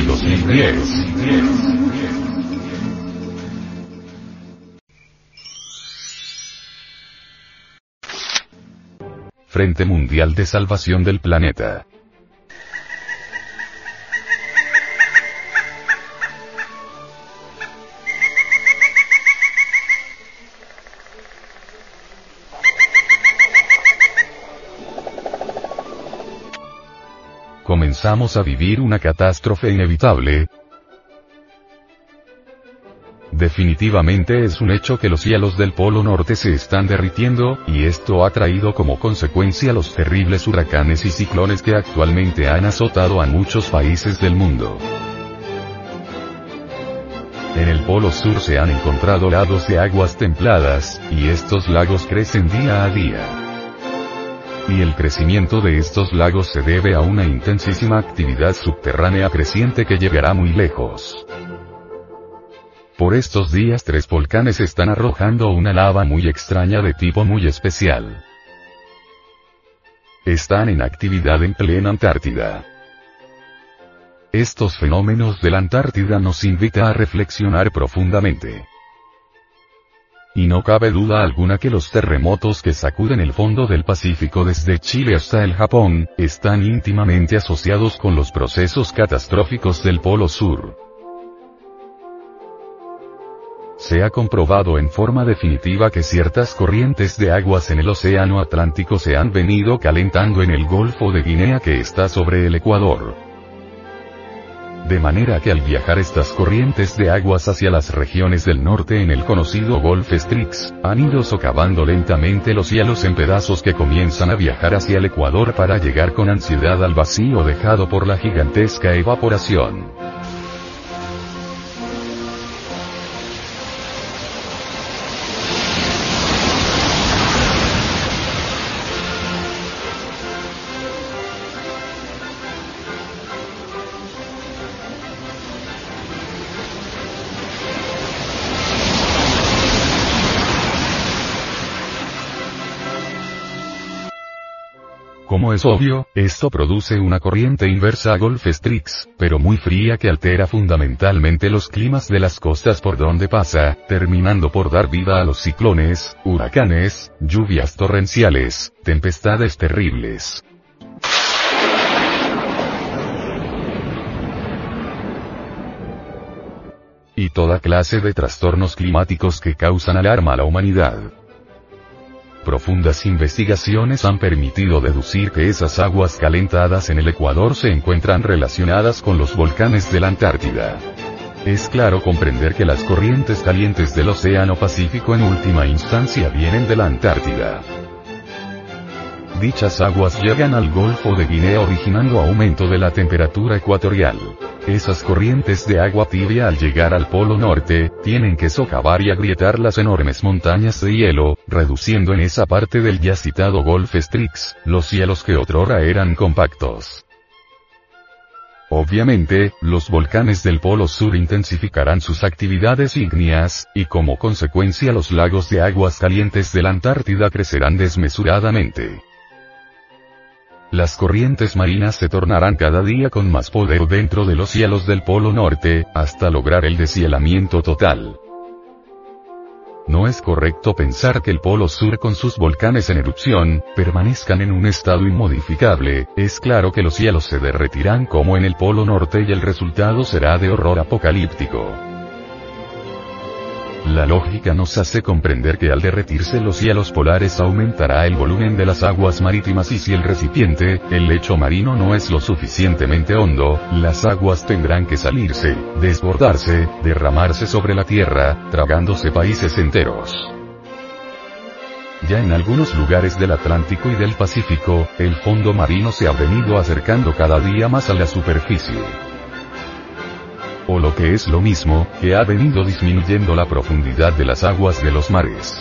Edición 199 diciembre del 2010. Frente Mundial de Salvación del Planeta. Comenzamos a vivir una catástrofe inevitable? Definitivamente es un hecho que los cielos del Polo Norte se están derritiendo, y esto ha traído como consecuencia los terribles huracanes y ciclones que actualmente han azotado a muchos países del mundo. En el Polo Sur se han encontrado lagos de aguas templadas, y estos lagos crecen día a día y el crecimiento de estos lagos se debe a una intensísima actividad subterránea creciente que llegará muy lejos. Por estos días tres volcanes están arrojando una lava muy extraña de tipo muy especial. Están en actividad en plena Antártida. Estos fenómenos de la Antártida nos invita a reflexionar profundamente. Y no cabe duda alguna que los terremotos que sacuden el fondo del Pacífico desde Chile hasta el Japón, están íntimamente asociados con los procesos catastróficos del Polo Sur. Se ha comprobado en forma definitiva que ciertas corrientes de aguas en el Océano Atlántico se han venido calentando en el Golfo de Guinea que está sobre el Ecuador de manera que al viajar estas corrientes de aguas hacia las regiones del norte en el conocido Golf Strix, han ido socavando lentamente los hielos en pedazos que comienzan a viajar hacia el Ecuador para llegar con ansiedad al vacío dejado por la gigantesca evaporación. Como es obvio, esto produce una corriente inversa a Golf Strix, pero muy fría que altera fundamentalmente los climas de las costas por donde pasa, terminando por dar vida a los ciclones, huracanes, lluvias torrenciales, tempestades terribles. Y toda clase de trastornos climáticos que causan alarma a la humanidad. Profundas investigaciones han permitido deducir que esas aguas calentadas en el Ecuador se encuentran relacionadas con los volcanes de la Antártida. Es claro comprender que las corrientes calientes del Océano Pacífico en última instancia vienen de la Antártida. Dichas aguas llegan al Golfo de Guinea originando aumento de la temperatura ecuatorial. Esas corrientes de agua tibia al llegar al Polo Norte, tienen que socavar y agrietar las enormes montañas de hielo, reduciendo en esa parte del ya citado Golf Strix, los hielos que otrora eran compactos. Obviamente, los volcanes del Polo Sur intensificarán sus actividades ígneas, y como consecuencia los lagos de aguas calientes de la Antártida crecerán desmesuradamente. Las corrientes marinas se tornarán cada día con más poder dentro de los cielos del Polo Norte, hasta lograr el deshielamiento total. No es correcto pensar que el Polo Sur con sus volcanes en erupción, permanezcan en un estado inmodificable, es claro que los cielos se derretirán como en el Polo Norte y el resultado será de horror apocalíptico. La lógica nos hace comprender que al derretirse los hielos polares aumentará el volumen de las aguas marítimas y si el recipiente, el lecho marino no es lo suficientemente hondo, las aguas tendrán que salirse, desbordarse, derramarse sobre la tierra, tragándose países enteros. Ya en algunos lugares del Atlántico y del Pacífico, el fondo marino se ha venido acercando cada día más a la superficie lo que es lo mismo, que ha venido disminuyendo la profundidad de las aguas de los mares.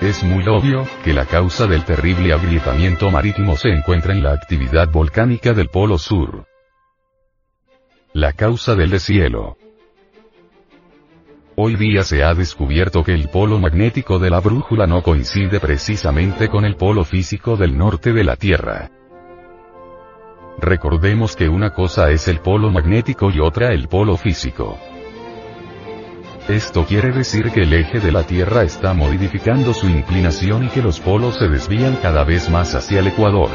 Es muy obvio, que la causa del terrible agrietamiento marítimo se encuentra en la actividad volcánica del Polo Sur. La causa del deshielo. Hoy día se ha descubierto que el polo magnético de la brújula no coincide precisamente con el polo físico del norte de la Tierra. Recordemos que una cosa es el polo magnético y otra el polo físico. Esto quiere decir que el eje de la Tierra está modificando su inclinación y que los polos se desvían cada vez más hacia el ecuador.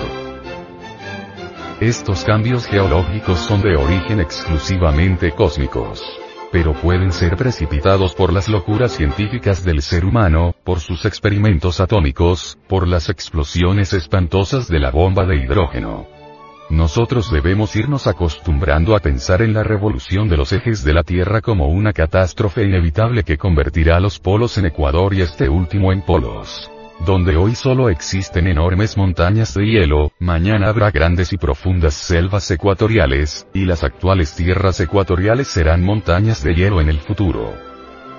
Estos cambios geológicos son de origen exclusivamente cósmicos. Pero pueden ser precipitados por las locuras científicas del ser humano, por sus experimentos atómicos, por las explosiones espantosas de la bomba de hidrógeno. Nosotros debemos irnos acostumbrando a pensar en la revolución de los ejes de la Tierra como una catástrofe inevitable que convertirá los polos en Ecuador y este último en polos. Donde hoy solo existen enormes montañas de hielo, mañana habrá grandes y profundas selvas ecuatoriales, y las actuales tierras ecuatoriales serán montañas de hielo en el futuro.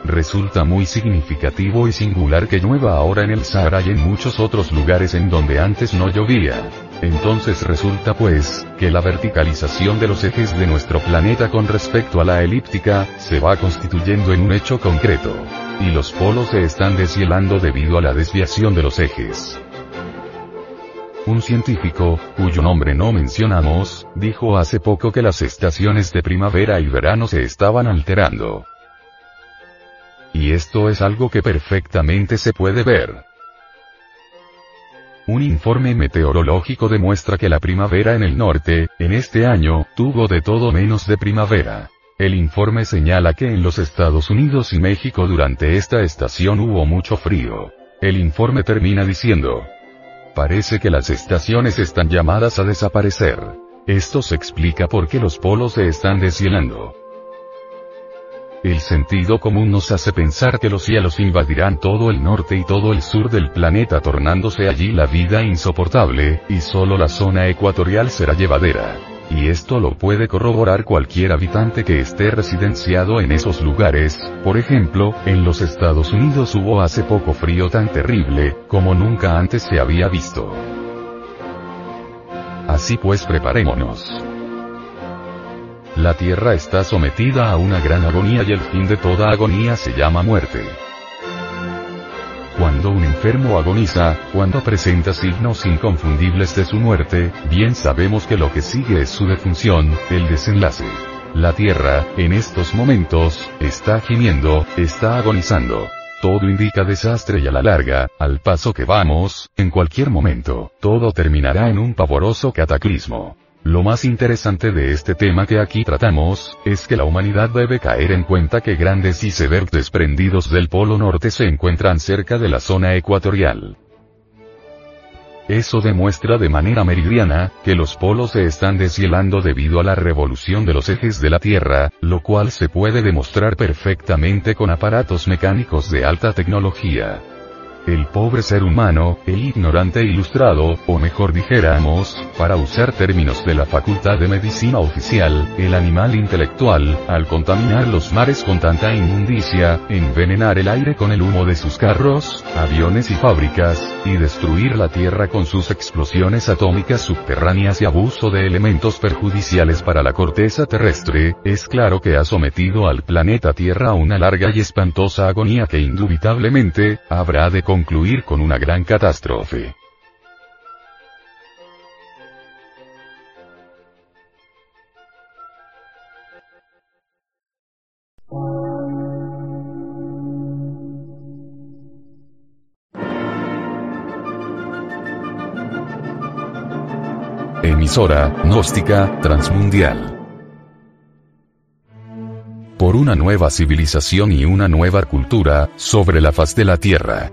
Resulta muy significativo y singular que llueva ahora en el Sahara y en muchos otros lugares en donde antes no llovía. Entonces resulta pues, que la verticalización de los ejes de nuestro planeta con respecto a la elíptica, se va constituyendo en un hecho concreto. Y los polos se están deshielando debido a la desviación de los ejes. Un científico, cuyo nombre no mencionamos, dijo hace poco que las estaciones de primavera y verano se estaban alterando. Y esto es algo que perfectamente se puede ver. Un informe meteorológico demuestra que la primavera en el norte, en este año, tuvo de todo menos de primavera. El informe señala que en los Estados Unidos y México durante esta estación hubo mucho frío. El informe termina diciendo, parece que las estaciones están llamadas a desaparecer. Esto se explica porque los polos se están deshielando. El sentido común nos hace pensar que los cielos invadirán todo el norte y todo el sur del planeta tornándose allí la vida insoportable, y solo la zona ecuatorial será llevadera. Y esto lo puede corroborar cualquier habitante que esté residenciado en esos lugares, por ejemplo, en los Estados Unidos hubo hace poco frío tan terrible, como nunca antes se había visto. Así pues preparémonos. La tierra está sometida a una gran agonía y el fin de toda agonía se llama muerte. Cuando un enfermo agoniza, cuando presenta signos inconfundibles de su muerte, bien sabemos que lo que sigue es su defunción, el desenlace. La tierra, en estos momentos, está gimiendo, está agonizando. Todo indica desastre y a la larga, al paso que vamos, en cualquier momento, todo terminará en un pavoroso cataclismo. Lo más interesante de este tema que aquí tratamos, es que la humanidad debe caer en cuenta que grandes icebergs desprendidos del Polo Norte se encuentran cerca de la zona ecuatorial. Eso demuestra de manera meridiana, que los polos se están deshielando debido a la revolución de los ejes de la Tierra, lo cual se puede demostrar perfectamente con aparatos mecánicos de alta tecnología. El pobre ser humano, el ignorante ilustrado, o mejor dijéramos, para usar términos de la Facultad de Medicina Oficial, el animal intelectual, al contaminar los mares con tanta inmundicia, envenenar el aire con el humo de sus carros, aviones y fábricas, y destruir la Tierra con sus explosiones atómicas subterráneas y abuso de elementos perjudiciales para la corteza terrestre, es claro que ha sometido al planeta Tierra a una larga y espantosa agonía que indubitablemente, habrá de concluir con una gran catástrofe. Emisora, gnóstica, transmundial. Por una nueva civilización y una nueva cultura, sobre la faz de la Tierra.